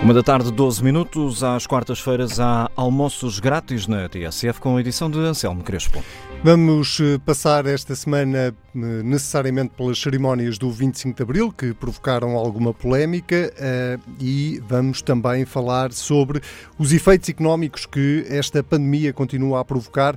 Uma da tarde, 12 minutos. Às quartas-feiras há almoços grátis na TSF com a edição de Anselmo Crespo. Vamos eh, passar esta semana eh, necessariamente pelas cerimónias do 25 de Abril, que provocaram alguma polémica, eh, e vamos também falar sobre os efeitos económicos que esta pandemia continua a provocar,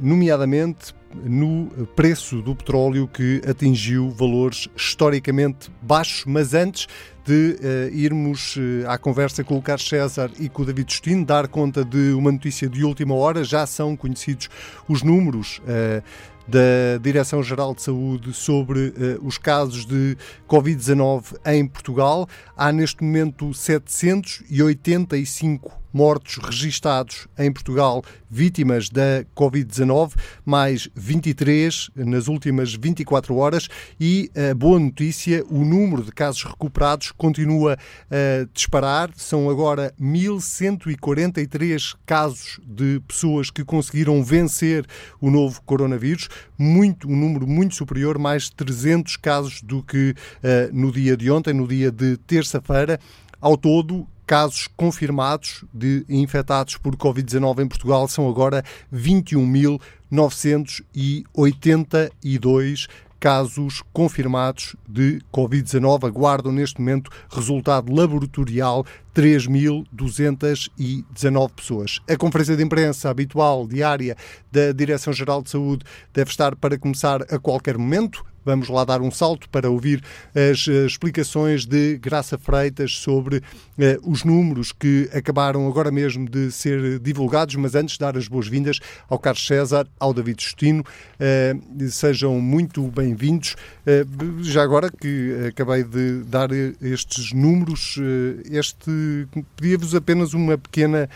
nomeadamente no preço do petróleo que atingiu valores historicamente baixos, mas antes de uh, irmos uh, à conversa com o Carlos César e com o David Justino, dar conta de uma notícia de última hora. Já são conhecidos os números. Uh, da Direção-Geral de Saúde sobre os casos de Covid-19 em Portugal. Há neste momento 785 mortos registados em Portugal vítimas da Covid-19, mais 23 nas últimas 24 horas e a boa notícia, o número de casos recuperados continua a disparar. São agora 1143 casos de pessoas que conseguiram vencer o novo coronavírus, muito um número muito superior, mais de 300 casos do que uh, no dia de ontem, no dia de terça-feira. Ao todo, casos confirmados de infectados por Covid-19 em Portugal são agora 21.982 casos confirmados de Covid-19. Aguardam neste momento resultado laboratorial 3.219 pessoas. A conferência de imprensa habitual, diária, da Direção-Geral de Saúde deve estar para começar a qualquer momento. Vamos lá dar um salto para ouvir as uh, explicações de Graça Freitas sobre uh, os números que acabaram agora mesmo de ser divulgados, mas antes dar as boas-vindas ao Carlos César, ao David Justino. Uh, sejam muito bem-vindos. já agora que acabei de dar estes números, este pedia-vos apenas uma pequena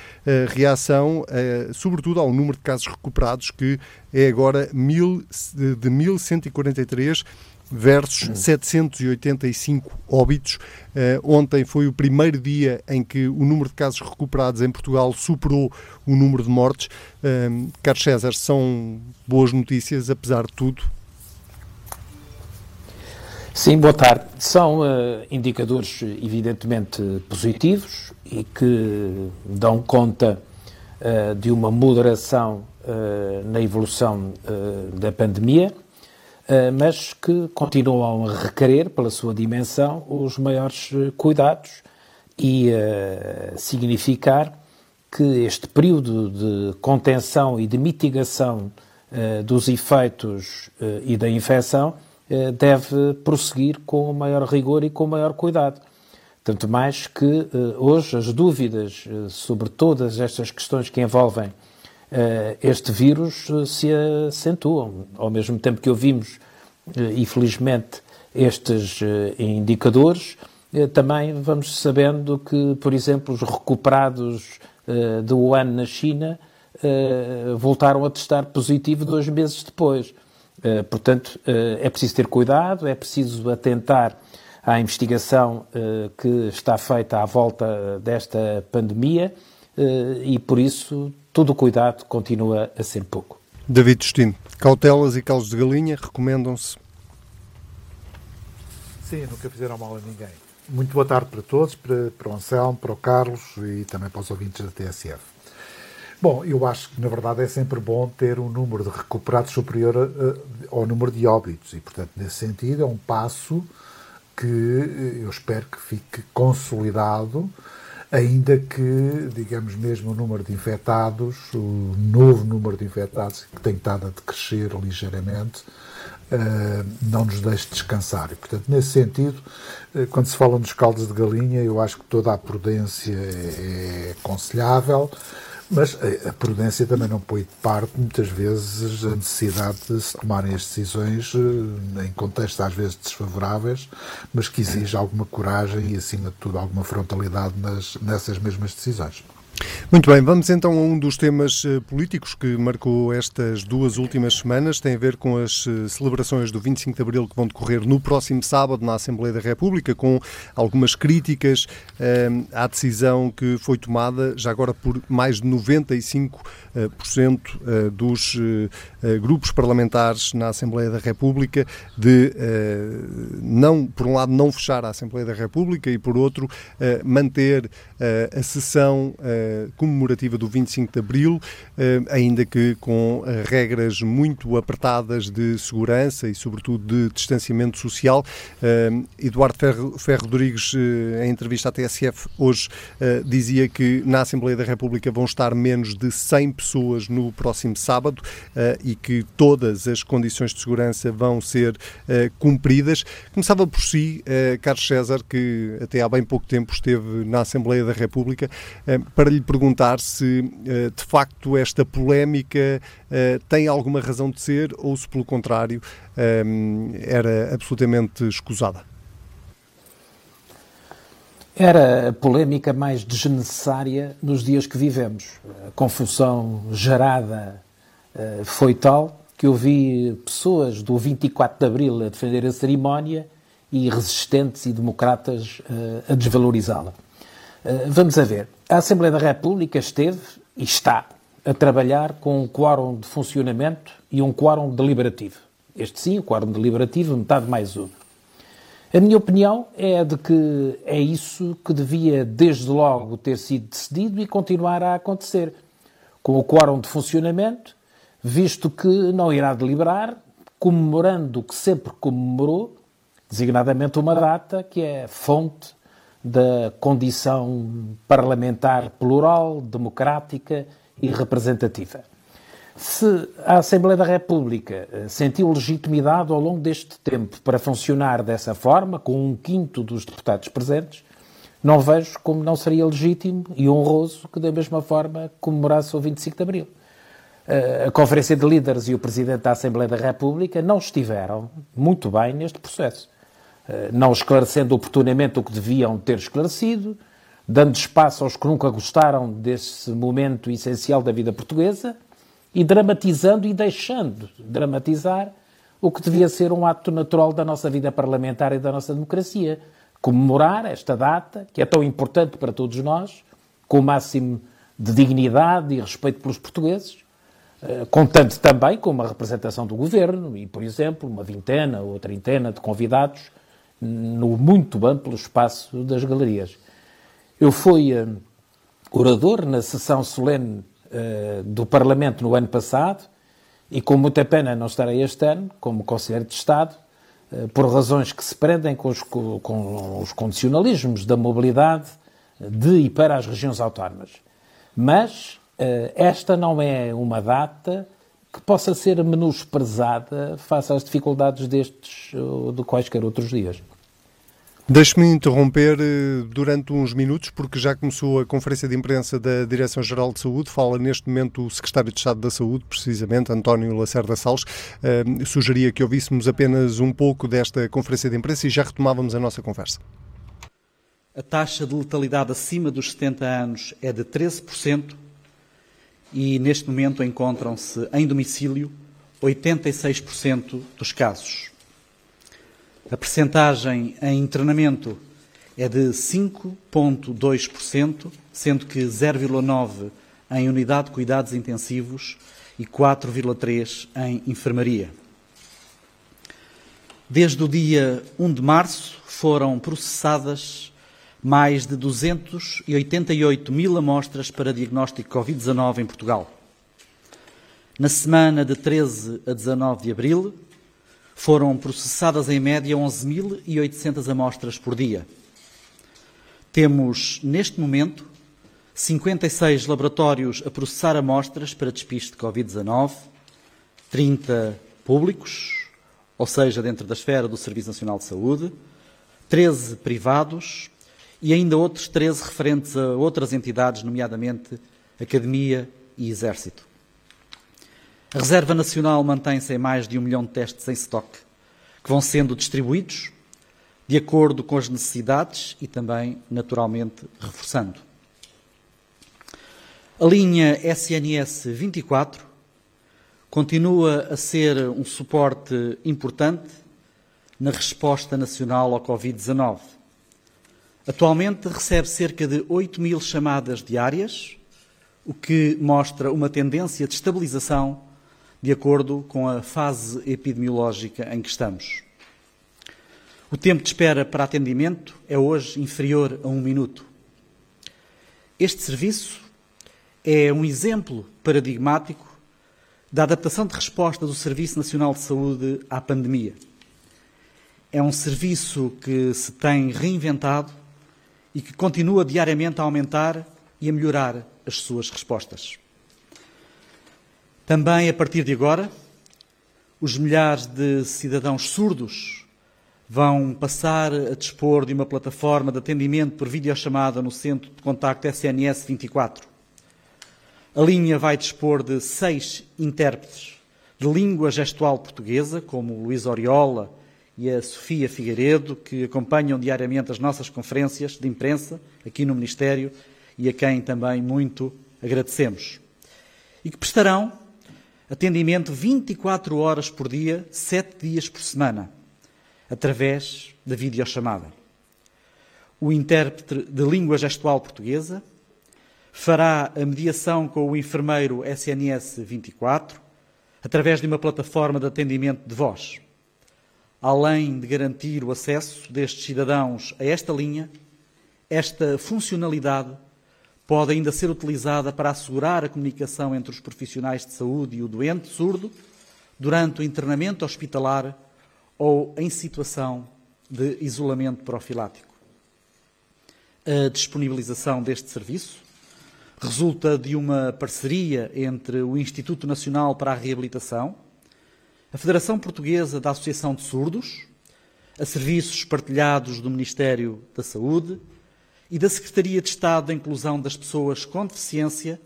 reação, sobretudo ao número de casos recuperados que é agora mil, de 1143 versus 785 óbitos. Uh, ontem foi o primeiro dia em que o número de casos recuperados em Portugal superou o número de mortes. Uh, Carlos César, são boas notícias, apesar de tudo? Sim, boa tarde. São uh, indicadores evidentemente positivos e que dão conta de uma moderação uh, na evolução uh, da pandemia, uh, mas que continuam a requerer, pela sua dimensão, os maiores cuidados e significar que este período de contenção e de mitigação dos efeitos e da infecção deve prosseguir com o maior rigor e com o maior cuidado. Tanto mais que hoje as dúvidas sobre todas estas questões que envolvem eh, este vírus eh, se acentuam. Ao mesmo tempo que ouvimos, eh, infelizmente, estes indicadores, também vamos sabendo que, por exemplo, os recuperados do Wuhan na China voltaram a testar positivo dois meses depois. Portanto, é preciso ter cuidado, é preciso atentar à investigação que está feita à volta desta pandemia e, por isso, todo o cuidado continua a ser pouco. David Destino, cautelas e caldos de galinha recomendam-se? Sim, nunca fizeram mal a ninguém. Muito boa tarde para todos, para, para o Anselmo, para o Carlos e também para os ouvintes da TSF. Bom, eu acho que na verdade é sempre bom ter um número de recuperados superior a, ao número de óbitos e, portanto, nesse sentido, é um passo que eu espero que fique consolidado ainda que, digamos mesmo, o número de infectados, o novo número de infectados, que tem estado a decrescer ligeiramente, uh, não nos deixe descansar. E, portanto, nesse sentido, quando se fala nos caldos de galinha, eu acho que toda a prudência é, é aconselhável. Mas a prudência também não põe de parte, muitas vezes, a necessidade de se tomarem as decisões eh, em contextos às vezes desfavoráveis, mas que exige alguma coragem e, acima de tudo, alguma frontalidade nas, nessas mesmas decisões. Muito bem, vamos então a um dos temas uh, políticos que marcou estas duas últimas semanas. Tem a ver com as uh, celebrações do 25 de Abril que vão decorrer no próximo sábado na Assembleia da República, com algumas críticas uh, à decisão que foi tomada já agora por mais de 95% dos grupos parlamentares na Assembleia da República de não, por um lado, não fechar a Assembleia da República e por outro manter a sessão comemorativa do 25 de Abril, eh, ainda que com eh, regras muito apertadas de segurança e, sobretudo, de distanciamento social. Eh, Eduardo Ferro, Ferro Rodrigues, em entrevista à TSF hoje, dizia que na Assembleia da República vão estar menos de 100 pessoas no próximo sábado e que todas as condições de segurança vão ser cumpridas. Começava por si, Carlos César, que até há bem pouco tempo esteve na Assembleia da República, para lhe perguntar se eh, de facto esta polémica eh, tem alguma razão de ser ou se, pelo contrário, eh, era absolutamente escusada. Era a polémica mais desnecessária nos dias que vivemos. A confusão gerada foi tal que eu vi pessoas do 24 de Abril a defender a cerimónia e resistentes e democratas a desvalorizá-la. Vamos a ver. A Assembleia da República esteve e está a trabalhar com um quórum de funcionamento e um quórum deliberativo. Este sim, o quórum deliberativo, metade mais um. A minha opinião é a de que é isso que devia, desde logo, ter sido decidido e continuar a acontecer. Com o quórum de funcionamento, visto que não irá deliberar, comemorando o que sempre comemorou, designadamente uma data que é fonte da condição parlamentar plural, democrática e representativa. Se a Assembleia da República eh, sentiu legitimidade ao longo deste tempo para funcionar dessa forma, com um quinto dos deputados presentes, não vejo como não seria legítimo e honroso que, da mesma forma, comemorasse o 25 de Abril. Eh, a Conferência de Líderes e o Presidente da Assembleia da República não estiveram muito bem neste processo. Eh, não esclarecendo oportunamente o que deviam ter esclarecido, dando espaço aos que nunca gostaram desse momento essencial da vida portuguesa e dramatizando e deixando dramatizar o que devia ser um ato natural da nossa vida parlamentar e da nossa democracia. Comemorar esta data, que é tão importante para todos nós, com o máximo de dignidade e respeito pelos portugueses, eh, contando também com uma representação do governo e, por exemplo, uma vintena ou trintena de convidados no muito amplo espaço das galerias. Eu fui uh, orador na sessão solene uh, do Parlamento no ano passado e com muita pena não estarei este ano como Conselheiro de Estado, uh, por razões que se prendem com os, com os condicionalismos da mobilidade de e para as regiões autónomas. Mas esta não é uma data que possa ser menosprezada face às dificuldades destes ou de quaisquer outros dias. Deixe-me interromper eh, durante uns minutos, porque já começou a conferência de imprensa da Direção-Geral de Saúde. Fala neste momento o Secretário de Estado da Saúde, precisamente, António Lacerda Salles. Uh, sugeria que ouvíssemos apenas um pouco desta conferência de imprensa e já retomávamos a nossa conversa. A taxa de letalidade acima dos 70 anos é de 13% e, neste momento, encontram-se em domicílio 86% dos casos. A percentagem em internamento é de 5,2%, sendo que 0,9% em unidade de cuidados intensivos e 4,3% em enfermaria. Desde o dia 1 de março foram processadas mais de 288 mil amostras para diagnóstico Covid-19 em Portugal. Na semana de 13 a 19 de abril, foram processadas em média 11.800 amostras por dia. Temos, neste momento, 56 laboratórios a processar amostras para despiste de Covid-19, 30 públicos, ou seja, dentro da esfera do Serviço Nacional de Saúde, 13 privados e ainda outros 13 referentes a outras entidades, nomeadamente Academia e Exército. A Reserva Nacional mantém-se em mais de um milhão de testes em estoque, que vão sendo distribuídos de acordo com as necessidades e também, naturalmente, reforçando. A linha SNS 24 continua a ser um suporte importante na resposta nacional ao Covid-19. Atualmente recebe cerca de 8 mil chamadas diárias, o que mostra uma tendência de estabilização de acordo com a fase epidemiológica em que estamos. O tempo de espera para atendimento é hoje inferior a um minuto. Este serviço é um exemplo paradigmático da adaptação de resposta do Serviço Nacional de Saúde à pandemia. É um serviço que se tem reinventado e que continua diariamente a aumentar e a melhorar as suas respostas. Também, a partir de agora, os milhares de cidadãos surdos vão passar a dispor de uma plataforma de atendimento por videochamada no Centro de Contacto SNS 24 a linha vai dispor de seis intérpretes de língua gestual portuguesa, como Luís Oriola e a Sofia Figueiredo, que acompanham diariamente as nossas conferências de imprensa aqui no Ministério e a quem também muito agradecemos. E que prestarão atendimento 24 horas por dia, 7 dias por semana, através da videochamada. O intérprete de língua gestual portuguesa fará a mediação com o enfermeiro SNS 24 através de uma plataforma de atendimento de voz. Além de garantir o acesso destes cidadãos a esta linha, esta funcionalidade pode ainda ser utilizada para assegurar a comunicação entre os profissionais de saúde e o doente surdo durante o internamento hospitalar ou em situação de isolamento profilático. A disponibilização deste serviço resulta de uma parceria entre o Instituto Nacional para a Reabilitação, a Federação Portuguesa da Associação de Surdos, a Serviços Partilhados do Ministério da Saúde e da Secretaria de Estado da Inclusão das Pessoas com Deficiência,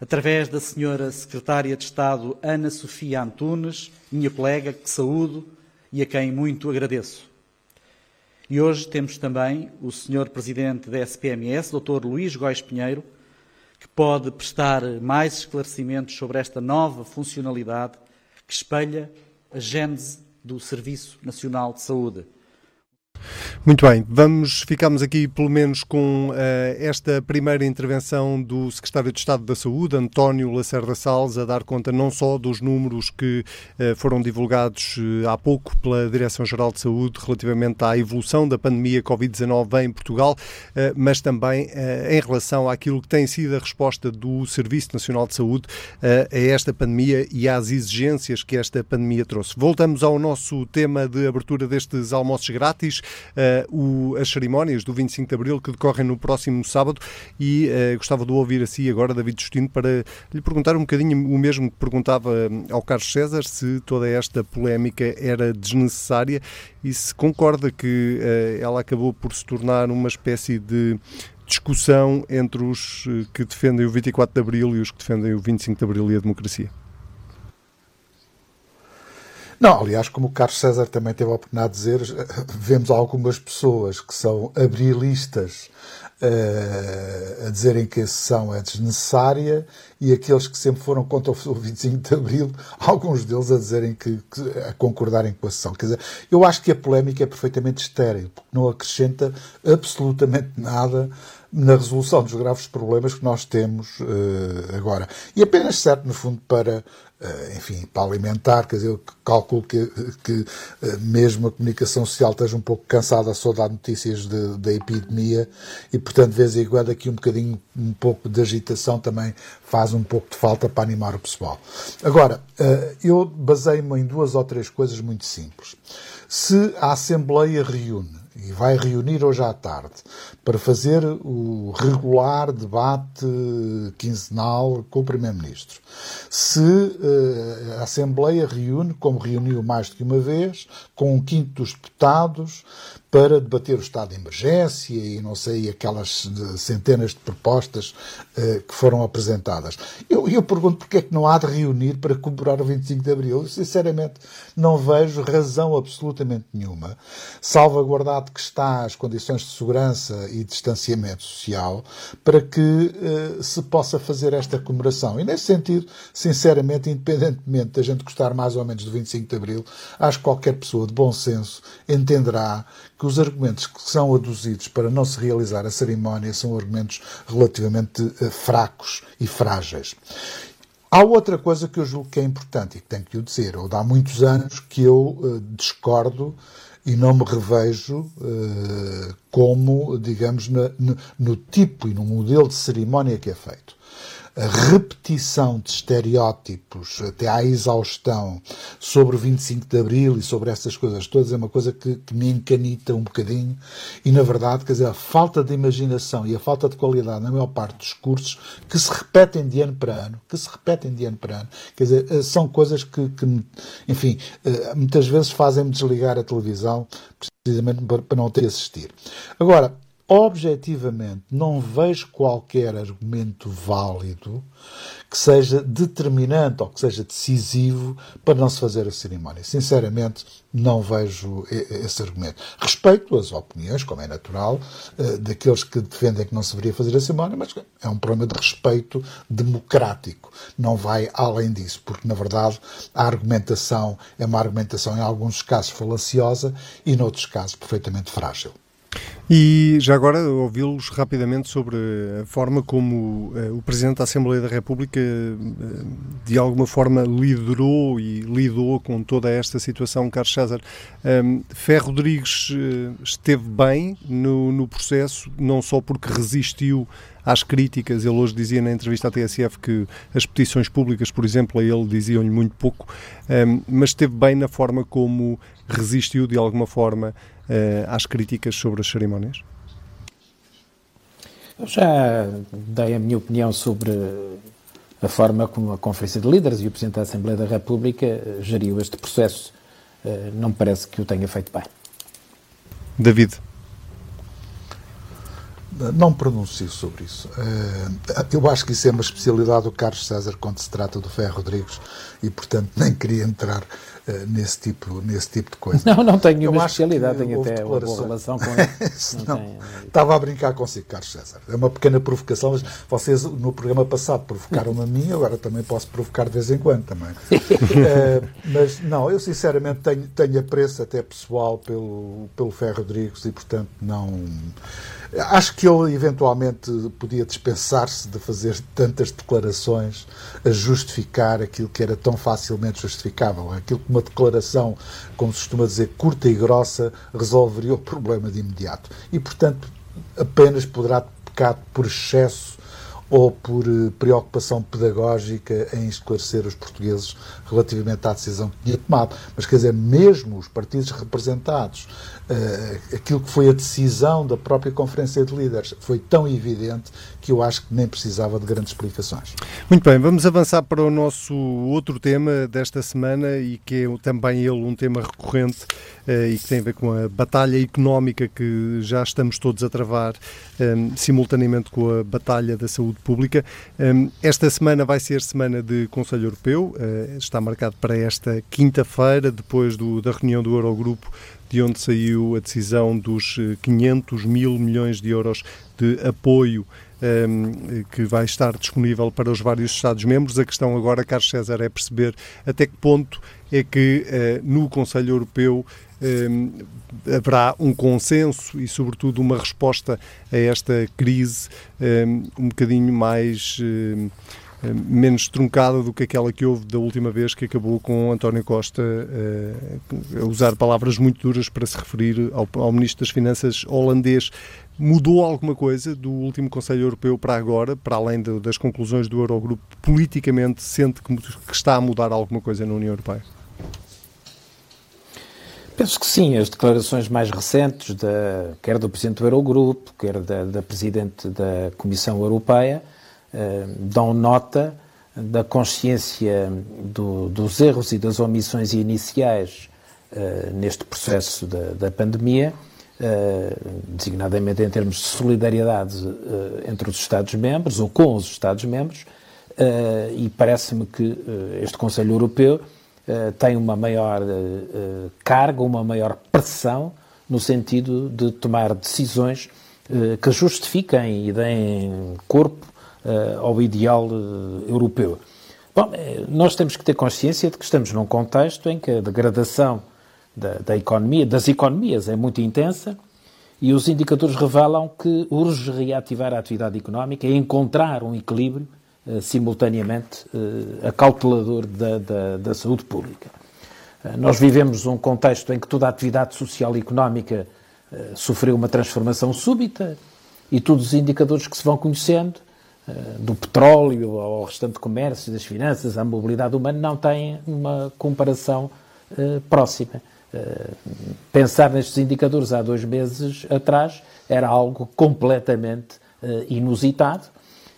através da Senhora Secretária de Estado Ana Sofia Antunes, minha colega, que saúdo e a quem muito agradeço. E hoje temos também o Senhor Presidente da SPMS, Dr. Luís Góis Pinheiro, que pode prestar mais esclarecimentos sobre esta nova funcionalidade que espelha a gênese do Serviço Nacional de Saúde. Muito bem, vamos ficamos aqui pelo menos com uh, esta primeira intervenção do Secretário de Estado da Saúde, António Lacerda Salles, a dar conta não só dos números que uh, foram divulgados uh, há pouco pela Direção-Geral de Saúde relativamente à evolução da pandemia Covid-19 em Portugal, mas também em relação àquilo que tem sido a resposta do Serviço Nacional de Saúde a esta pandemia e às exigências que esta pandemia trouxe. Voltamos ao nosso tema de abertura destes almoços grátis o, as cerimónias do 25 de Abril que decorrem no próximo sábado e uh, gostava de ouvir assim agora David Justino para lhe perguntar um bocadinho o mesmo que perguntava eh, ao Carlos César se toda esta polémica era desnecessária e se concorda que uh, ela acabou por se tornar uma espécie de discussão entre os que defendem o 24 de Abril e os que defendem o 25 de Abril e a democracia. Não, aliás, como o Carlos César também teve a oportunidade de dizer, vemos algumas pessoas que são abrilistas uh, a dizerem que a sessão é desnecessária e aqueles que sempre foram contra o 25 de Abril, alguns deles a dizerem que, que a concordarem com a sessão. Quer dizer, eu acho que a polémica é perfeitamente estéril, porque não acrescenta absolutamente nada na resolução dos graves problemas que nós temos uh, agora. E apenas serve, no fundo, para eh, enfim, para alimentar, quer dizer, eu calculo que, que eh, mesmo a comunicação social esteja um pouco cansada só de dar notícias da epidemia e, portanto, de vez em quando aqui um bocadinho, um pouco de agitação também faz um pouco de falta para animar o pessoal. Agora, eh, eu baseio-me em duas ou três coisas muito simples. Se a Assembleia reúne e vai reunir hoje à tarde para fazer o regular debate quinzenal com o Primeiro-Ministro. Se uh, a Assembleia reúne, como reuniu mais do que uma vez, com um quinto dos deputados, para debater o estado de emergência e não sei, aquelas centenas de propostas uh, que foram apresentadas. Eu, eu pergunto porque é que não há de reunir para comemorar o 25 de Abril. Eu, sinceramente, não vejo razão absolutamente nenhuma, salvaguardado que está as condições de segurança e distanciamento social para que uh, se possa fazer esta comemoração. E nesse sentido, sinceramente, independentemente da gente gostar mais ou menos do 25 de Abril, acho que qualquer pessoa de bom senso entenderá que os argumentos que são aduzidos para não se realizar a cerimónia são argumentos relativamente uh, fracos e frágeis. Há outra coisa que eu julgo que é importante e que tenho que o dizer. Ou há muitos anos que eu uh, discordo e não me revejo uh, como, digamos, na, no, no tipo e no modelo de cerimónia que é feito a repetição de estereótipos até à exaustão sobre o 25 de Abril e sobre essas coisas todas é uma coisa que, que, me encanita um bocadinho e, na verdade, quer dizer, a falta de imaginação e a falta de qualidade na maior parte dos cursos que se repetem de ano para ano, que se repetem de ano para ano, quer dizer, eh, são coisas que, que enfim, eh, muitas vezes fazem-me desligar a televisão precisamente para não ter que assistir. Agora, objetivamente não vejo qualquer argumento válido que seja determinante ou que seja decisivo para não se fazer a cerimónia. Sinceramente, não vejo esse argumento. Respeito as opiniões, como é natural, eh, daqueles que defendem que não se deveria fazer a cerimónia, mas é um problema de respeito democrático. Não vai além disso, porque, na verdade, a argumentação é uma argumentação, em alguns casos, falaciosa e, noutros casos, perfeitamente frágil. E já agora ouvi-los rapidamente sobre a forma como uh, o Presidente da Assembleia da República uh, de alguma forma liderou e lidou com toda esta situação, Carlos César. Um, ehm, Ferro Rodrigues uh, esteve bem no, no processo, não só porque resistiu às críticas. Ele hoje dizia na entrevista à TSF que as petições públicas, por exemplo, a ele diziam-lhe muito pouco, um, ehm, mas esteve bem na forma como resistiu de alguma forma às críticas sobre as cerimónias? Eu já dei a minha opinião sobre a forma como a Conferência de Líderes e o Presidente da Assembleia da República eh, geriu este processo. Uh, não me parece que o tenha feito bem. David. Não pronuncio sobre isso. Eu acho que isso é uma especialidade do Carlos César quando se trata do Ferro Rodrigues e, portanto, nem queria entrar eh, nesse, tipo, nesse tipo de coisa. Não, não tenho nenhuma especialidade, tenho até uma boa relação com ele. não, não estava a brincar consigo, Carlos César. É uma pequena provocação, mas vocês no programa passado provocaram-me a mim, agora também posso provocar de vez em quando também. uh, mas não, eu sinceramente tenho, tenho apreço até pessoal pelo, pelo Ferro Rodrigues e, portanto, não Acho que ele eventualmente podia dispensar-se de fazer tantas declarações a justificar aquilo que era tão facilmente justificável. Aquilo que uma declaração, como se costuma dizer, curta e grossa, resolveria o problema de imediato. E, portanto, apenas poderá pecar por excesso ou por eh, preocupação pedagógica em esclarecer os portugueses relativamente à decisão que tinha tomado. Mas, quer dizer, mesmo os partidos representados uh, aquilo que foi a decisão da própria Conferência de Líderes foi tão evidente que eu acho que nem precisava de grandes explicações. Muito bem, vamos avançar para o nosso outro tema desta semana e que é também ele um tema recorrente uh, e que tem a ver com a batalha económica que já estamos todos a travar um, ehm, simultaneamente com a batalha da saúde pública. Um, ehm, esta semana vai ser semana de Conselho Europeu, uh, está marcado para esta quinta-feira, depois do, da reunião do Eurogrupo de onde saiu a decisão dos 500 eh, mil milhões de euros de apoio um, ehm, que vai estar disponível para os vários Estados-membros. A questão agora, Carlos César, é perceber até que ponto é que uh, no Conselho Europeu um, ehm, haverá um consenso e, sobretudo, uma resposta a esta crise um, ehm, um bocadinho mais. Menos truncada do que aquela que houve da última vez que acabou com António Costa uh, a usar palavras muito duras para se referir ao, ao Ministro das Finanças holandês. Mudou alguma coisa do último Conselho Europeu para agora, para além de, das conclusões do Eurogrupo? Politicamente, sente que, que está a mudar alguma coisa na União Europeia? Penso que sim, as declarações mais recentes, da, quer do Presidente do Eurogrupo, quer da, da Presidente da Comissão Europeia, eh, dão nota da consciência do, dos erros e das omissões iniciais uh, neste processo da, da pandemia, uh, designadamente em termos de solidariedade entre os Estados-membros ou com os Estados-membros, e parece-me que este Conselho Europeu tem uma maior carga, uma maior pressão no sentido de tomar decisões que justifiquem e deem corpo ao ideal europeu. Bom, nós temos que ter consciência de que estamos num contexto em que a degradação da, da economia, das economias, é muito intensa e os indicadores revelam que urge reativar a atividade económica e encontrar um equilíbrio simultaneamente acautelador da, da, da, saúde pública. Nós vivemos um contexto em que toda a atividade social e económica sofreu uma transformação súbita e todos os indicadores que se vão conhecendo, do petróleo ao restante comércio, das finanças, à mobilidade humana, não têm uma comparação próxima. Pensar nestes indicadores há dois meses atrás era algo completamente inusitado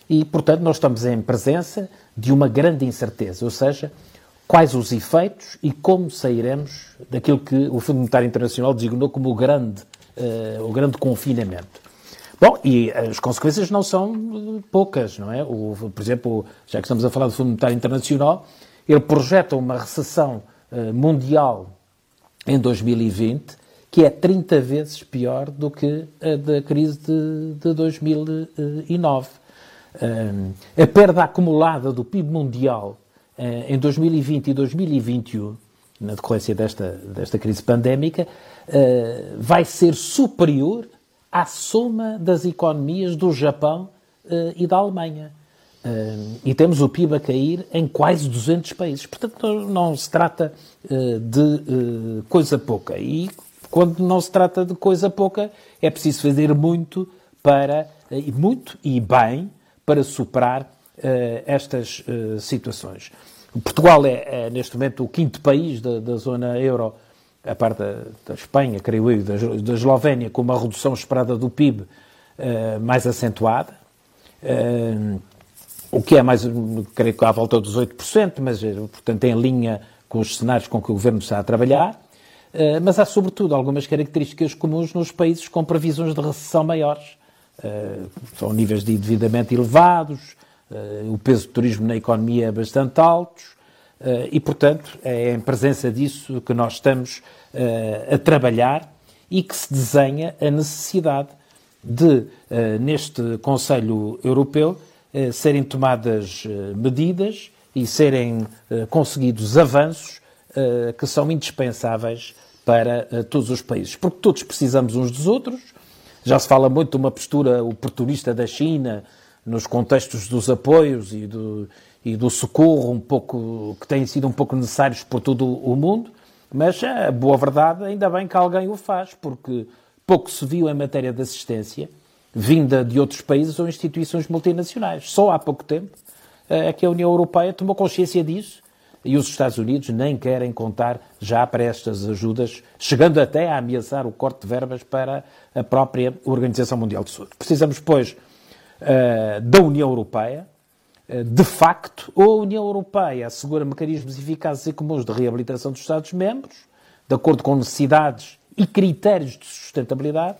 e, portanto, nós estamos em presença de uma grande incerteza, ou seja, quais os efeitos e como sairemos daquilo que o Fundo Monetário Internacional designou como o grande, o grande confinamento. Bom, e as consequências não são poucas, não é? O, por exemplo, já que estamos a falar do Fundo Monetário Internacional, ele projeta uma recessão uh, mundial em 2020 que é 30 vezes pior do que a da crise de, de 2009 a perda acumulada do PIB mundial eh, em 2020 e 2021, na decorrência desta, desta crise pandémica, eh, vai ser superior à soma das economias do Japão eh, e da Alemanha. E temos o PIB a cair em quase 200 países. Portanto, não se trata de coisa pouca. E quando não se trata de coisa pouca, é preciso fazer muito para, e muito e bem, para superar uh, estas uh, situações. Portugal é, é, neste momento, o quinto país da, da zona euro, a parte da, da, Espanha, creio eu, da, da Eslovénia, com uma redução esperada do PIB uh, eh, mais acentuada. o que é mais, creio que à volta dos 8%, mas, portanto, em linha com os cenários com que o Governo está a trabalhar. mas há, sobretudo, algumas características comuns nos países com previsões de recessão maiores. Eh, são níveis de endividamento elevados, eh, o peso do turismo na economia é bastante alto eh, e, portanto, é em presença disso que nós estamos a trabalhar e que se desenha a necessidade de, neste Conselho Europeu, serem tomadas medidas e serem conseguidos avanços que são indispensáveis para todos os países. Porque todos precisamos uns dos outros, já se fala muito de uma postura oportunista da China nos contextos dos apoios e do, e do socorro um pouco que têm sido um pouco necessários por todo o mundo, mas a boa verdade, ainda bem que alguém o faz, porque pouco se viu em matéria de assistência vinda de outros países ou instituições multinacionais. Só há pouco tempo é que a União Europeia tomou consciência disso e os Estados Unidos nem querem contar já para estas ajudas, chegando até a ameaçar o corte de verbas para a própria Organização Mundial de Saúde. Precisamos, pois, eh, da União Europeia. Eh, de facto, ou a União Europeia assegura mecanismos eficazes e comuns de reabilitação dos Estados-membros, de acordo com necessidades e critérios de sustentabilidade,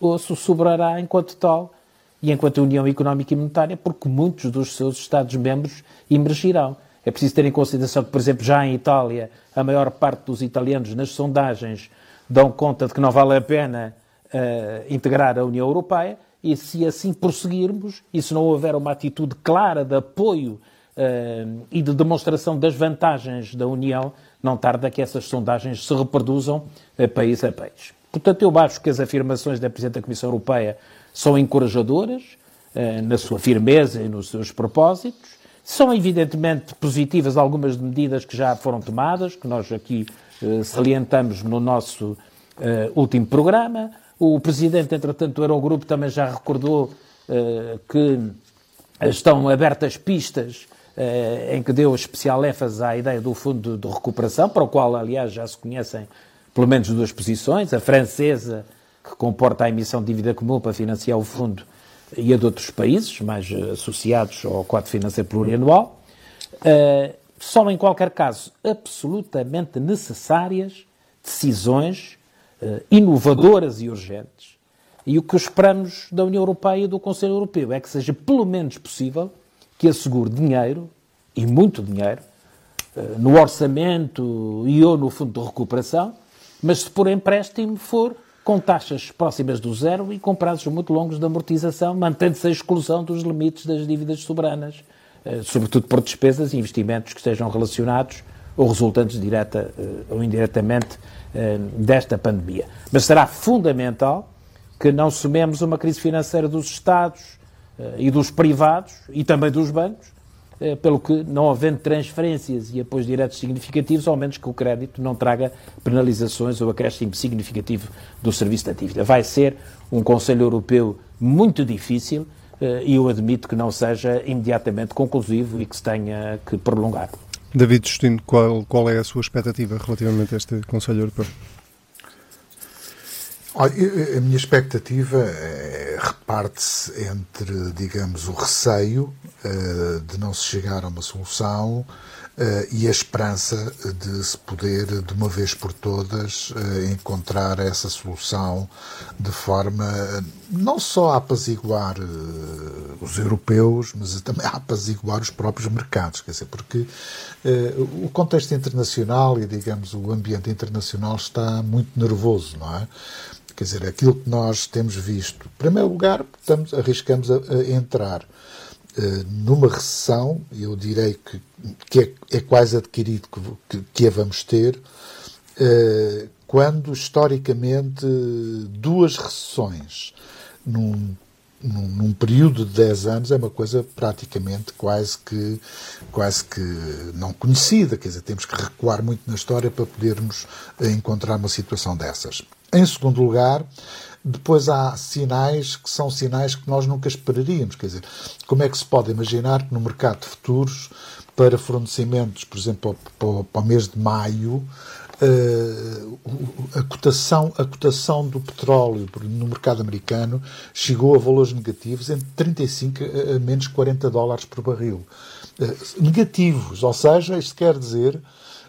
ou se sobrará enquanto tal e enquanto União Económica e Monetária, porque muitos dos seus Estados-membros emergirão. É preciso ter em consideração que, por exemplo, já em Itália, a maior parte dos italianos nas sondagens dão conta de que não vale a pena uh, integrar a União Europeia e se assim prosseguirmos e se não houver uma atitude clara de apoio uh, e de demonstração das vantagens da União, não tarda que essas sondagens se reproduzam uh, país a país. Portanto, eu acho que as afirmações da Presidente da Comissão Europeia são encorajadoras na sua firmeza e nos seus propósitos são evidentemente positivas algumas medidas que já foram tomadas, que nós aqui salientamos no nosso último programa. O Presidente, entretanto, do Eurogrupo também já recordou eh, que estão abertas pistas em que deu especial ênfase à ideia do Fundo de Recuperação, para o qual, aliás, já se conhecem pelo menos duas posições. A francesa, que comporta a emissão de dívida comum para financiar o fundo, e a de outros países mais eh, associados ao quadro financeiro plurianual, uh, são, em qualquer caso, absolutamente necessárias decisões uh, inovadoras e urgentes. E o que esperamos da União Europeia e do Conselho Europeu é que seja pelo menos possível que assegure dinheiro, e muito dinheiro, uh, no orçamento e ou no fundo de recuperação, mas se por empréstimo for com taxas próximas do zero e com prazos muito longos de amortização, mantendo-se a exclusão dos limites das dívidas soberanas, eh, sobretudo por despesas e investimentos que estejam relacionados ou resultantes direta eh, ou indiretamente eh, desta pandemia. Mas será fundamental que não somemos uma crise financeira dos Estados e dos privados e também dos bancos, pelo que, não havendo transferências e apoios diretos significativos, ao menos que o crédito não traga penalizações ou acréscimo significativo do serviço da dívida. Vai ser um Conselho Europeu muito difícil e eu admito que não seja imediatamente conclusivo e que se tenha que prolongar. David Justino, qual, qual é a sua expectativa relativamente a este Conselho Europeu? A minha expectativa é, reparte-se entre, digamos, o receio uh, de não se chegar a uma solução e a esperança de se poder, de uma vez por todas, uh, encontrar essa solução de forma não só a apaziguar os europeus, mas também a apaziguar os próprios mercados, quer dizer, porque o contexto internacional e, digamos, o ambiente internacional está muito nervoso, não é? Quer dizer, aquilo que nós temos visto, em primeiro lugar, estamos, arriscamos a, a entrar eh, numa recessão, eu direi que, que é, é, quase adquirido que, que, a vamos ter, uh, quando historicamente duas recessões num, num, num, período de 10 anos é uma coisa praticamente quase que, quase que não conhecida, quer dizer, temos que recuar muito na história para podermos encontrar uma situação dessas. Em segundo lugar, depois há sinais que são sinais que nós nunca esperaríamos. Quer dizer, como é que se pode imaginar que no mercado de futuros, para fornecimentos, por exemplo, para, para o mês de maio, Uh, a, cotação, a cotação do petróleo no mercado americano chegou a valores negativos entre 35 a menos 40 dólares por barril. Uh, negativos, ou seja, isto quer dizer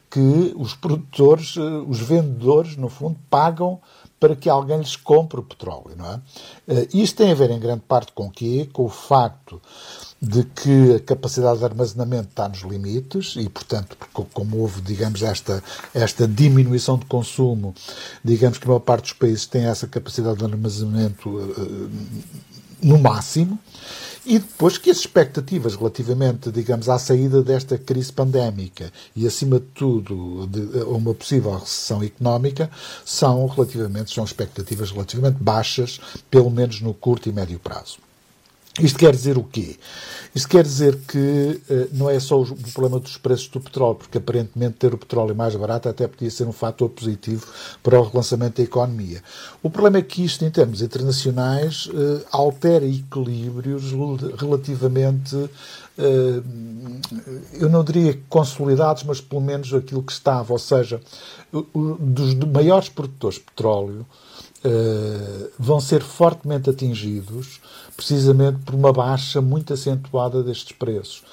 que os produtores, uh, os vendedores, no fundo, pagam para que alguém lhes compre o petróleo. Não é? Eh, isto tem a ver em grande parte com o quê? Com o facto de que a capacidade de armazenamento está nos limites e, portanto, como houve, digamos, esta, esta diminuição de consumo, digamos que a maior parte dos países tem essa capacidade de armazenamento uh, no máximo, e depois que as expectativas relativamente, digamos, à saída desta crise pandémica e, acima de tudo, de, a uma possível recessão económica, são relativamente, são expectativas relativamente baixas, pelo menos no curto e médio prazo. Isto quer dizer o quê? Isto quer dizer que uh, não é só o problema dos preços do petróleo, porque aparentemente ter o petróleo mais barato até podia ser um fator positivo para o relançamento da economia. O problema é que isto, em termos internacionais, uh, altera equilíbrios relativamente, uh, eu não diria consolidados, mas pelo menos aquilo que estava, ou seja, dos maiores produtores de petróleo vão ser fortemente atingidos precisamente por uma baixa muito acentuada destes preços.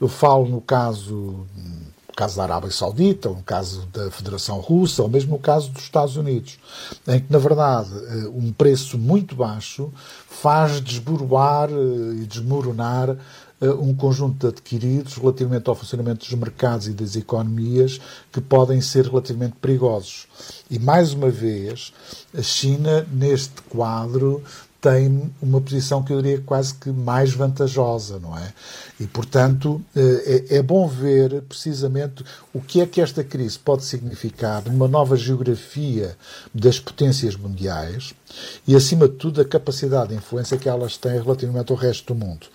Eu falo no caso, no caso da Arábia Saudita, ou no caso da Federação Russa, ou mesmo no caso dos Estados Unidos, em que, na verdade, eh, um preço muito baixo faz desboroar eh, e desmoronar eh, um conjunto de adquiridos relativamente ao funcionamento dos mercados e das economias que podem ser relativamente perigosos. E, mais uma vez, a China, neste quadro, tem uma posição que eu diria quase que mais vantajosa, não é? E, portanto, eh, é, é, bom ver precisamente o que é que esta crise pode significar numa nova geografia das potências mundiais e, acima de tudo, a capacidade de influência que elas têm relativamente ao resto do mundo.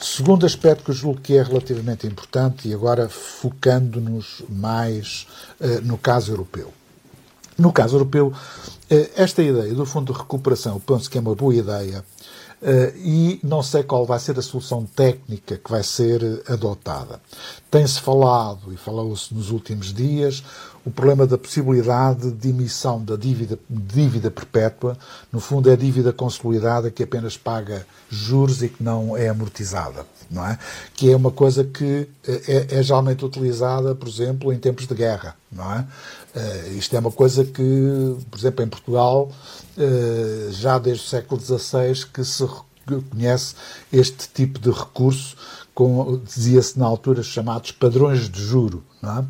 Segundo aspecto que eu julgo que é relativamente importante, e agora focando-nos mais uh, no caso europeu. No caso europeu, eh, esta ideia do Fundo de Recuperação, penso que é uma boa ideia, eh, e não sei qual vai ser a solução técnica que vai ser adotada. Tem-se falado, e falou-se nos últimos dias, o problema da possibilidade de emissão da dívida, dívida perpétua, no fundo é dívida consolidada que apenas paga juros e que não é amortizada, não é? Que é uma coisa que eh, é, é geralmente utilizada, por exemplo, em tempos de guerra, não é? Uh, isto é uma coisa que, por exemplo, em Portugal, uh, já desde o século XVI que se conhece este tipo de recurso, com, dizia-se na altura, chamados padrões de juro. É?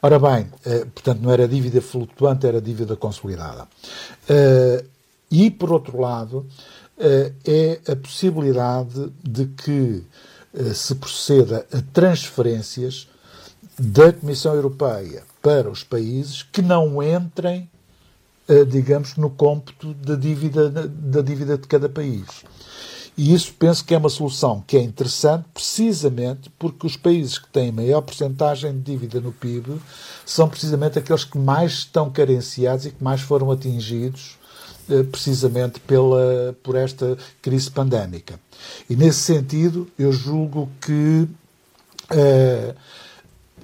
Ora bem, uh, portanto, não era dívida flutuante, era dívida consolidada. E, por outro lado, é a possibilidade de que se proceda a transferências da Comissão Europeia para os países que não entrem, digamos, no cômputo da dívida, da dívida de cada país. E isso penso que é uma solução que é interessante precisamente porque os países que têm maior porcentagem de dívida no PIB são precisamente aqueles que mais estão carenciados e que mais foram atingidos eh, precisamente pela, por esta crise pandémica. E nesse sentido, eu julgo que, eh,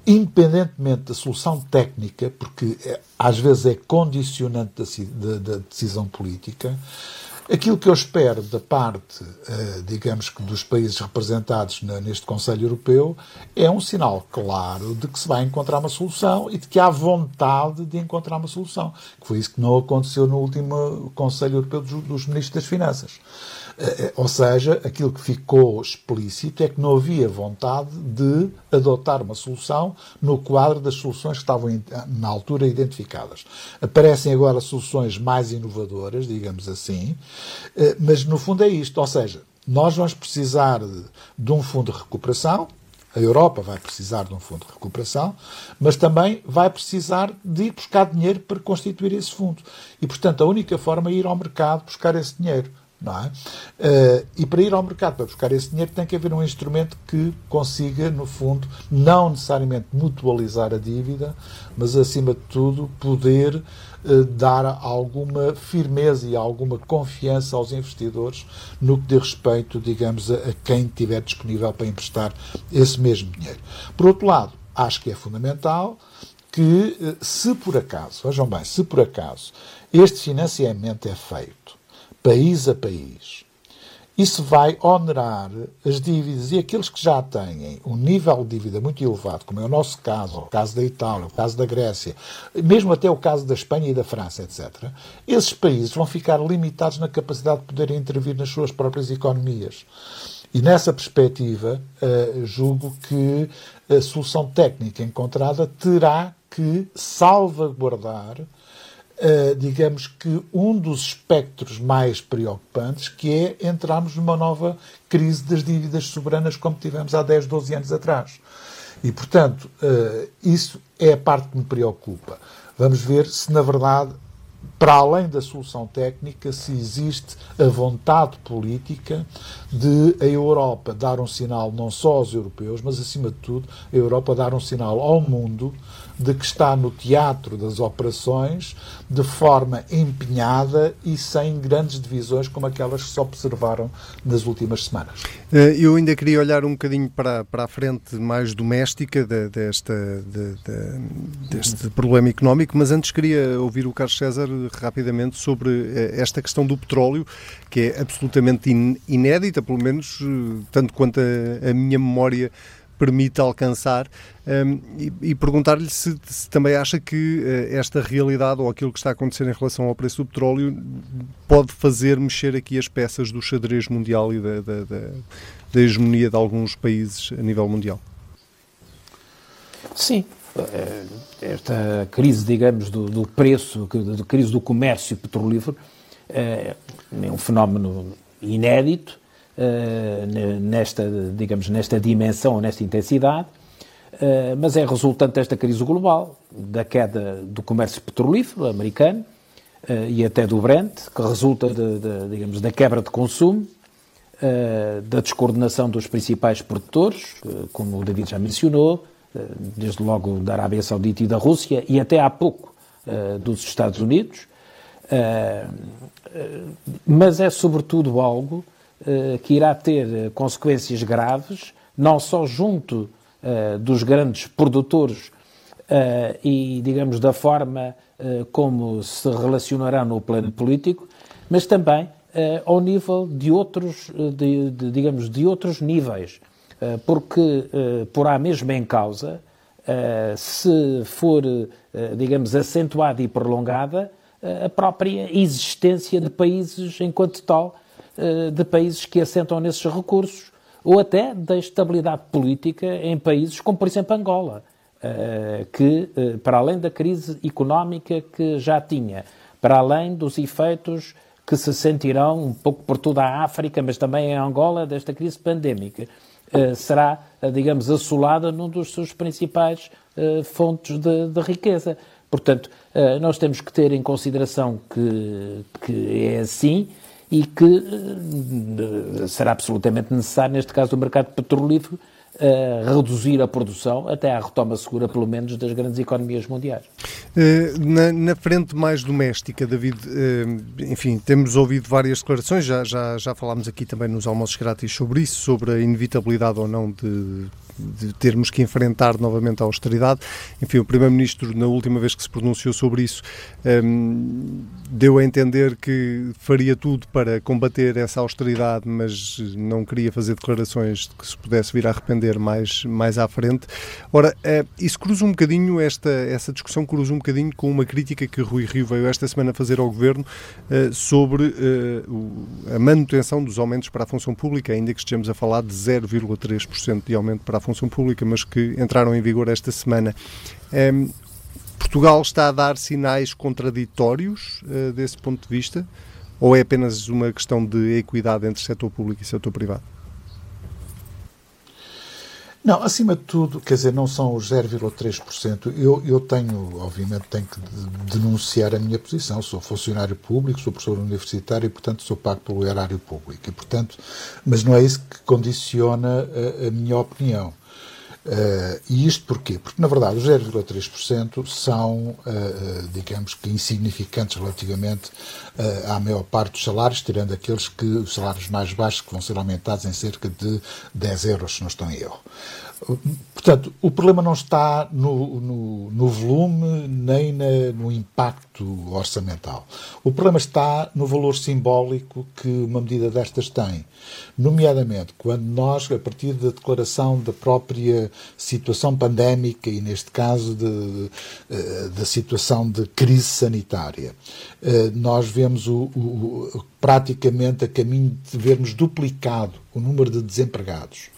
independentemente da solução técnica, porque eh, às vezes é condicionante da, da, da decisão política, Aquilo que eu espero da parte, eh, digamos que dos países representados neste Conselho Europeu, é um sinal claro de que se vai encontrar uma solução e de que há vontade de encontrar uma solução. Que foi isso que não aconteceu no último Conselho Europeu dos Ministros das Finanças. Eh, eh, ou seja, aquilo que ficou explícito é que não havia vontade de adotar uma solução no quadro das soluções que estavam na altura identificadas. Aparecem agora soluções mais inovadoras, digamos assim, eh, mas no fundo é isto. Ou seja, nós vamos precisar de um fundo de recuperação, a Europa vai precisar de um fundo de recuperação, mas também vai precisar de ir buscar dinheiro para constituir esse fundo. E, portanto, a única forma é ir ao mercado buscar esse dinheiro. É? Uh, e para ir ao mercado para buscar esse dinheiro tem que haver um instrumento que consiga, no fundo, não necessariamente mutualizar a dívida, mas acima de tudo poder uh, dar alguma firmeza e alguma confiança aos investidores no que diz respeito, digamos, a, a quem tiver disponível para emprestar esse mesmo dinheiro. Por outro lado, acho que é fundamental que, uh, se por acaso, vejam bem, se por acaso este financiamento é feito país a país. Isso vai onerar as dívidas e aqueles que já têm um nível de dívida muito elevado, como é o nosso caso, o caso da Itália, o caso da Grécia, mesmo até o caso da Espanha e da França, etc., esses países vão ficar limitados na capacidade de poderem intervir nas suas próprias economias. E nessa perspectiva, uh, julgo que a solução técnica encontrada terá que salvaguardar uh, digamos que um dos espectros mais preocupantes, que é entrarmos numa nova crise das dívidas soberanas como tivemos há 10, 12 anos atrás. E, portanto, uh, isso é a parte que me preocupa. Vamos ver se, na verdade, para além da solução técnica, se existe a vontade política de a Europa dar um sinal não só aos europeus, mas acima de tudo, a Europa dar um sinal ao mundo de que está no teatro das operações de forma empenhada e sem grandes divisões como aquelas que se observaram nas últimas semanas. Eh, eu ainda queria olhar um bocadinho para, para a frente mais doméstica de, desta, de, de, deste problema económico, mas antes queria ouvir o Carlos César rapidamente sobre eh, esta questão do petróleo, que é absolutamente inédita, pelo menos eh, tanto quanto a, a minha memória permite alcançar um, e, e perguntar-lhe se, se, também acha que uh, esta realidade ou aquilo que está a acontecer em relação ao preço do petróleo pode fazer mexer aqui as peças do xadrez mundial e da, da, da, da hegemonia de alguns países a nível mundial. Sim, eh, esta crise, digamos, do, do preço, da crise do comércio petrolífero, é, é um fenómeno inédito eh, nesta, digamos, nesta dimensão, nesta intensidade, uh, mas é resultante desta crise global, da queda do comércio petrolífero americano uh, e até do Brent, que resulta, de, de, digamos, da quebra de consumo, da descoordenação dos principais produtores, como o David já mencionou, desde logo da Arábia Saudita e da Rússia, e até há pouco dos Estados Unidos, mas é sobretudo algo eh, que irá ter eh, consequências graves, não só junto eh, dos grandes produtores e, digamos, da forma como se relacionarão no plano político, mas também ao nível de outros, de, de, digamos, de outros níveis, porque porá mesmo em causa, se for, digamos, acentuada e prolongada, a própria existência de países enquanto tal, eh, de países que assentam nesses recursos, ou até da estabilidade política em países como, por exemplo, Angola, eh, que, eh, para além da crise económica que já tinha, para além dos efeitos que se sentirão um pouco por toda a África, mas também em Angola, desta crise pandémica. Será, digamos, assolada num dos seus principais fontes de, de, riqueza. Portanto, nós temos que ter em consideração que, que é assim e que será absolutamente necessário, neste caso do mercado petrolífero, reduzir a produção até à retoma segura, pelo menos, das grandes economias mundiais. Eh, na, na, frente mais doméstica, David, eh, enfim, temos ouvido várias declarações, já, já, já falámos aqui também nos almoços grátis sobre isso, sobre a inevitabilidade ou não de de termos que enfrentar novamente a austeridade. Enfim, o Primeiro-Ministro, na última vez que se pronunciou sobre isso, um, deu a entender que faria tudo para combater essa austeridade, mas não queria fazer declarações de que se pudesse vir a arrepender mais, mais à frente. Ora, uh, isso cruza um bocadinho, esta, essa discussão cruza um bocadinho com uma crítica que Rui Rio veio esta semana fazer ao Governo uh, sobre uh, a manutenção dos aumentos para a função pública, ainda que estejamos a falar de 0,3% de aumento para a função pública, mas que entraram em vigor esta semana. Um, ehm, Portugal está a dar sinais contraditórios uh, desse ponto de vista? Ou é apenas uma questão de equidade entre setor público e setor privado? Não, acima de tudo, quer dizer, não são os 0,3%. Eu, eu tenho, obviamente, tenho que denunciar a minha posição. Sou funcionário público, sou professor universitário e, portanto, sou pago pelo erário público. E, portanto, mas não é isso que condiciona a, a minha opinião. Uh, e isto porquê? Porque, na verdade, os 0,3% são, uh, digamos que, insignificantes relativamente uh, à maior parte dos salários, tirando aqueles que, os salários mais baixos, que vão ser aumentados em cerca de 10 euros, se não estão em erro. Portanto, o problema não está no, no, no volume nem na, no impacto orçamental. O problema está no valor simbólico que uma medida destas tem. Nomeadamente, quando nós, a partir da declaração da própria situação pandémica e, neste caso, de, de, eh, da situação de crise sanitária, eh, nós vemos o, o, praticamente a caminho de vermos duplicado o número de desempregados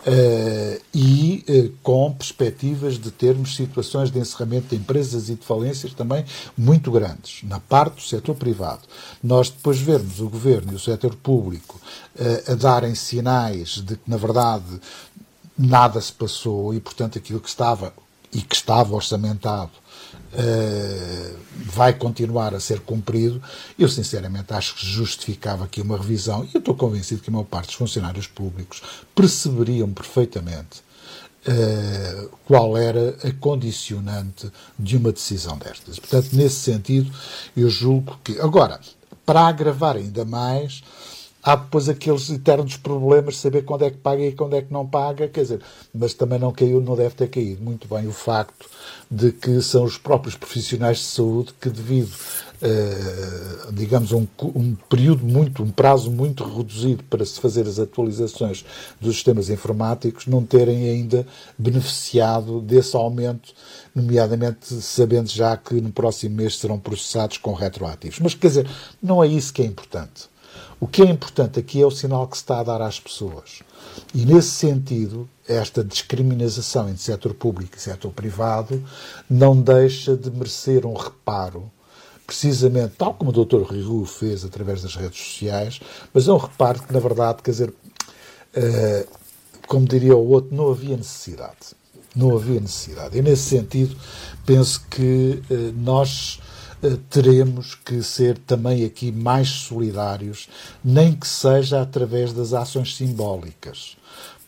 Uh, e uh, com perspectivas de termos situações de encerramento de empresas e de falências também muito grandes, na parte do setor privado. Nós depois vermos o governo e o setor público uh, a darem sinais de que, na verdade, nada se passou e, portanto, aquilo que estava e que estava orçamentado uh, vai continuar a ser cumprido, eu sinceramente acho que justificava aqui uma revisão e eu estou convencido que a maior parte dos funcionários públicos perceberiam perfeitamente uh, qual era a condicionante de uma decisão destas. Portanto, nesse sentido, eu julgo que. Agora, para agravar ainda mais há depois aqueles eternos problemas de saber quando é que paga e quando é que não paga, quer dizer, mas também não caiu, não deve ter caído muito bem o facto de que são os próprios profissionais de saúde que devido Uh, digamos, um, um, período muito, um prazo muito reduzido para se fazer as atualizações dos sistemas informáticos, não terem ainda beneficiado desse aumento, nomeadamente sabendo já que no próximo mês serão processados com retroativos. Mas, quer dizer, não é isso que é importante. O que é importante aqui é o sinal que se está a dar às pessoas. E, nesse sentido, esta discriminação entre setor público e setor privado não deixa de merecer um reparo, precisamente tal como o Dr. Riru fez através das redes sociais, mas é um reparo que, na verdade, quer dizer, uh, como diria o outro, não havia necessidade. Não havia necessidade. E, nesse sentido, penso que uh, nós eh, teremos que ser também aqui mais solidários, nem que seja através das ações simbólicas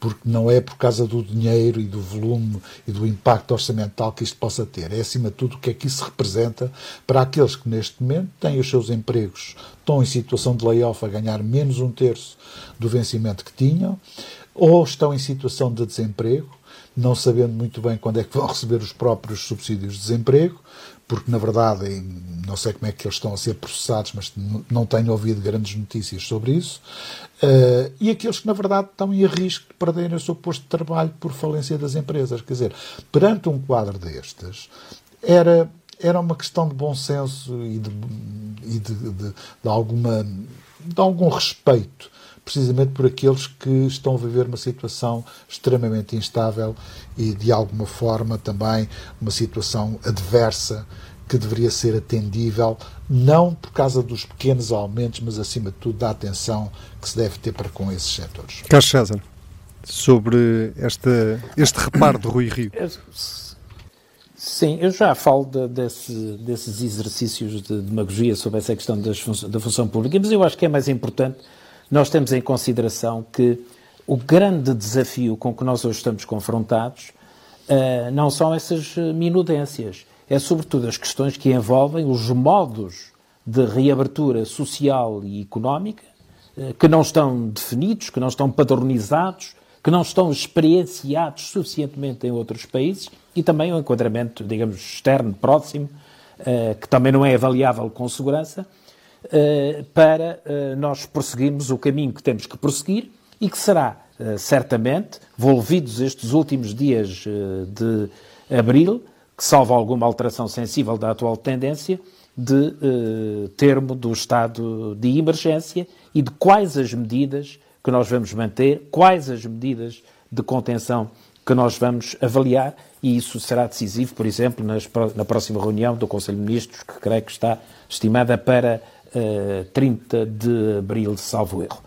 porque não é por causa do dinheiro e do volume e do impacto orçamental que isto possa ter. É, acima de tudo, o que é que isso representa para aqueles que, neste momento, têm os seus empregos, estão em situação de layoff a ganhar menos um terço do vencimento que tinham, ou estão em situação de desemprego, não sabendo muito bem quando é que vão receber os próprios subsídios de desemprego, porque na verdade não sei como é que eles estão a ser processados, mas não tenho ouvido grandes notícias sobre isso, uh, e aqueles que na verdade estão em risco de perderem o seu posto de trabalho por falência das empresas. Quer dizer, perante um quadro destes, era, era uma questão de bom senso e de, e de, de, de alguma, de algum respeito precisamente por aqueles que estão a viver uma situação extremamente instável e, de alguma forma, também uma situação adversa que deveria ser atendível, não por causa dos pequenos aumentos, mas acima de tudo da atenção que se deve ter para com esses setores. Carlos César, sobre esta, este reparo de Rui Rio. Sim, eu já falo de, desse, desses exercícios de demagogia sobre essa questão das, da função pública, mas eu acho que é mais importante nós termos em consideração que o grande desafio com que nós hoje estamos confrontados uh, não são essas minudências, é sobretudo as questões que envolvem os modos de reabertura social e económica uh, que não estão definidos, que não estão padronizados, que não estão experienciados suficientemente em outros países e também o enquadramento, digamos, externo, próximo, uh, que também não é avaliável com segurança, para uh, nós prosseguirmos o caminho que temos que prosseguir e que será, certamente, volvidos estes últimos dias de abril, que salvo alguma alteração sensível da atual tendência, de termo do estado de emergência e de quais as medidas que nós vamos manter, quais as medidas de contenção que nós vamos avaliar e isso será decisivo, por exemplo, nas, na próxima reunião do Conselho de Ministros, que creio que está estimada para uh, 30 de abril, salvo erro.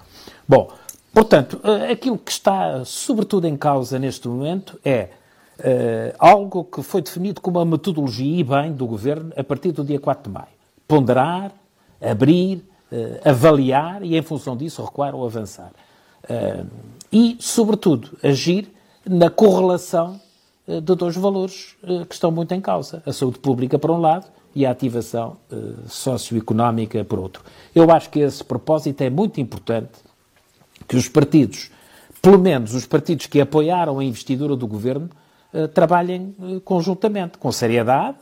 Bom, portanto, uh, aquilo que está sobretudo em causa neste momento é uh, algo que foi definido como uma metodologia, e bem, do Governo a partir do dia 4 de maio. Ponderar, abrir, avaliar e, em função disso, recuar ou avançar. E, sobretudo, agir na correlação de dois valores que estão muito em causa: a saúde pública, por um lado, e a ativação socioeconómica, por outro. Eu acho que esse propósito é muito importante que os partidos, pelo menos os partidos que apoiaram a investidura do governo, trabalhem conjuntamente, com seriedade,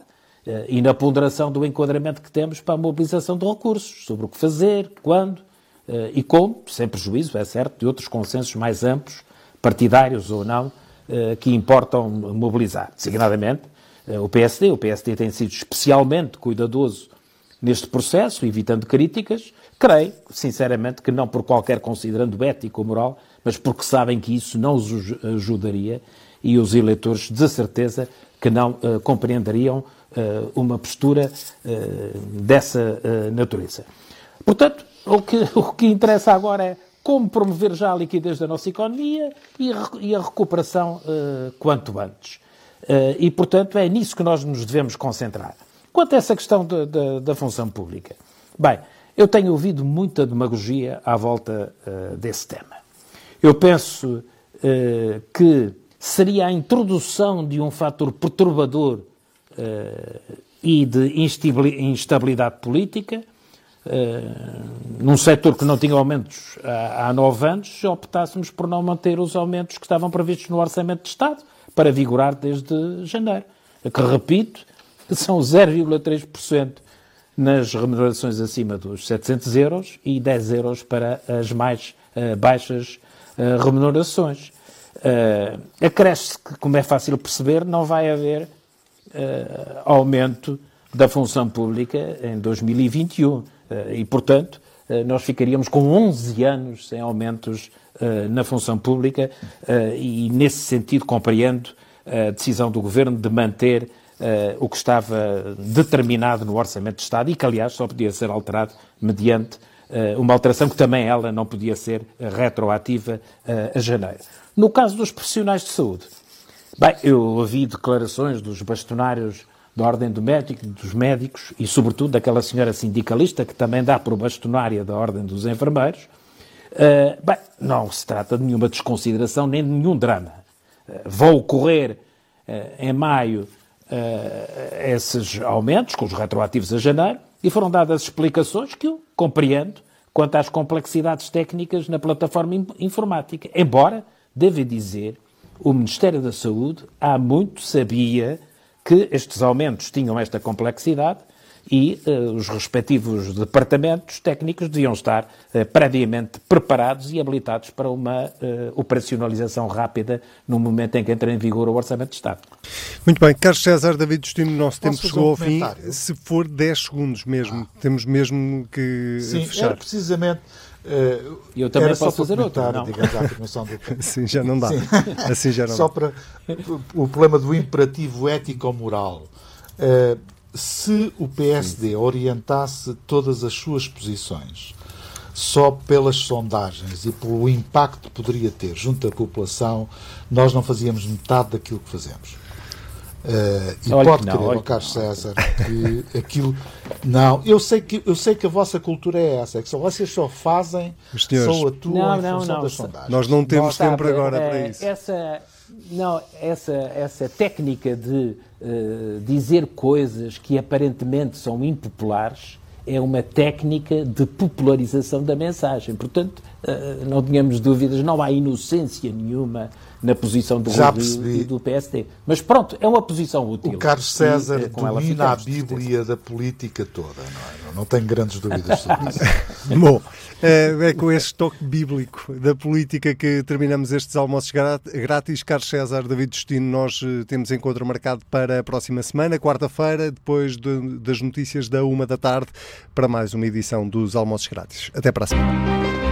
e na ponderação do enquadramento que temos para a mobilização de recursos, sobre o que fazer, quando, eh, e com, sem prejuízo, é certo, de outros consensos mais amplos, partidários ou não, eh, que importam mobilizar. Designadamente, eh, o PSD. O PSD tem sido especialmente cuidadoso neste processo, evitando críticas. Creio, sinceramente, que não por qualquer considerando ético ou moral, mas porque sabem que isso não os ajudaria e os eleitores, de certeza, que não uh, compreenderiam uh, uma postura uh, dessa natureza. Portanto, o que, o que interessa agora é como promover já a liquidez da nossa economia e a, e a recuperação quanto antes. Uh, e, portanto, é nisso que nós nos devemos concentrar. Quanto a essa questão de, de, da função pública, bem, eu tenho ouvido muita demagogia à volta uh, desse tema. Eu penso que seria a introdução de um fator perturbador e de instabilidade política Uh, num setor que não tinha aumentos há, há nove anos, se optássemos por não manter os aumentos que estavam previstos no Orçamento de Estado para vigorar desde janeiro. Que, repito, são 0,3% nas remunerações acima dos 700 euros e 10 euros para as mais uh, baixas uh, remunerações. Uh, Acresce que, como é fácil perceber, não vai haver aumento da função pública em 2021. Eh, e, portanto, eh, nós ficaríamos com 11 anos sem aumentos eh, na função pública e, nesse sentido, compreendo a decisão do Governo de manter o que estava determinado no Orçamento de Estado e que, aliás, só podia ser alterado mediante uma alteração que também ela não podia ser retroativa a janeiro. No caso dos profissionais de saúde, bem, eu ouvi declarações dos bastonários da Ordem do Médico, dos médicos e, sobretudo, daquela senhora sindicalista que também dá por bastonária da Ordem dos Enfermeiros, uh, bem, não se trata de nenhuma desconsideração nem de nenhum drama. Uh, vão ocorrer uh, em maio esses aumentos, com os retroativos a janeiro, e foram dadas explicações que eu compreendo quanto às complexidades técnicas na plataforma informática. Embora, devo dizer, o Ministério da Saúde há muito sabia que estes aumentos tinham esta complexidade e uh, os respectivos departamentos técnicos deviam estar uh, previamente preparados e habilitados para uma uh, operacionalização rápida no momento em que entra em vigor o Orçamento de Estado. Muito bem. Carlos César, David Destino, o nosso Posso tempo chegou um ao fim. Se for 10 segundos mesmo, ah. temos mesmo que Sim, fechar. Era precisamente Uh, eu também posso fazer outro, não? Digamos, afirmação do... Sim, já não dá. Sim. Assim já não Só dá. para o problema do imperativo ético-moral. Uh, se o PSD Sim. orientasse todas as suas posições só pelas sondagens e pelo impacto que poderia ter junto à população, nós não fazíamos metade daquilo que fazemos. Uh, e olha pode querer ao Carlos César que aquilo. Não, eu sei, que, eu sei que a vossa cultura é essa, é que só, vocês só fazem, só atuam não, não, em função não, das sondagens. Nós não temos tempo sabe, agora é, para isso. Essa, não, essa, essa técnica de uh, dizer coisas que aparentemente são impopulares é uma técnica de popularização da mensagem. Portanto, uh, não tínhamos dúvidas, não há inocência nenhuma na posição do Já e do PSD. Mas pronto, é uma posição útil. O Carlos César e, eh, domina a Bíblia da política toda, não é? Não tenho grandes dúvidas sobre isso. Bom, é, é com este toque bíblico da política que terminamos estes almoços grátis. Carlos César, David Destino, nós eh, temos encontro marcado para a próxima semana, quarta-feira, depois de, das notícias da uma da tarde, para mais uma edição dos almoços grátis. Até para a semana.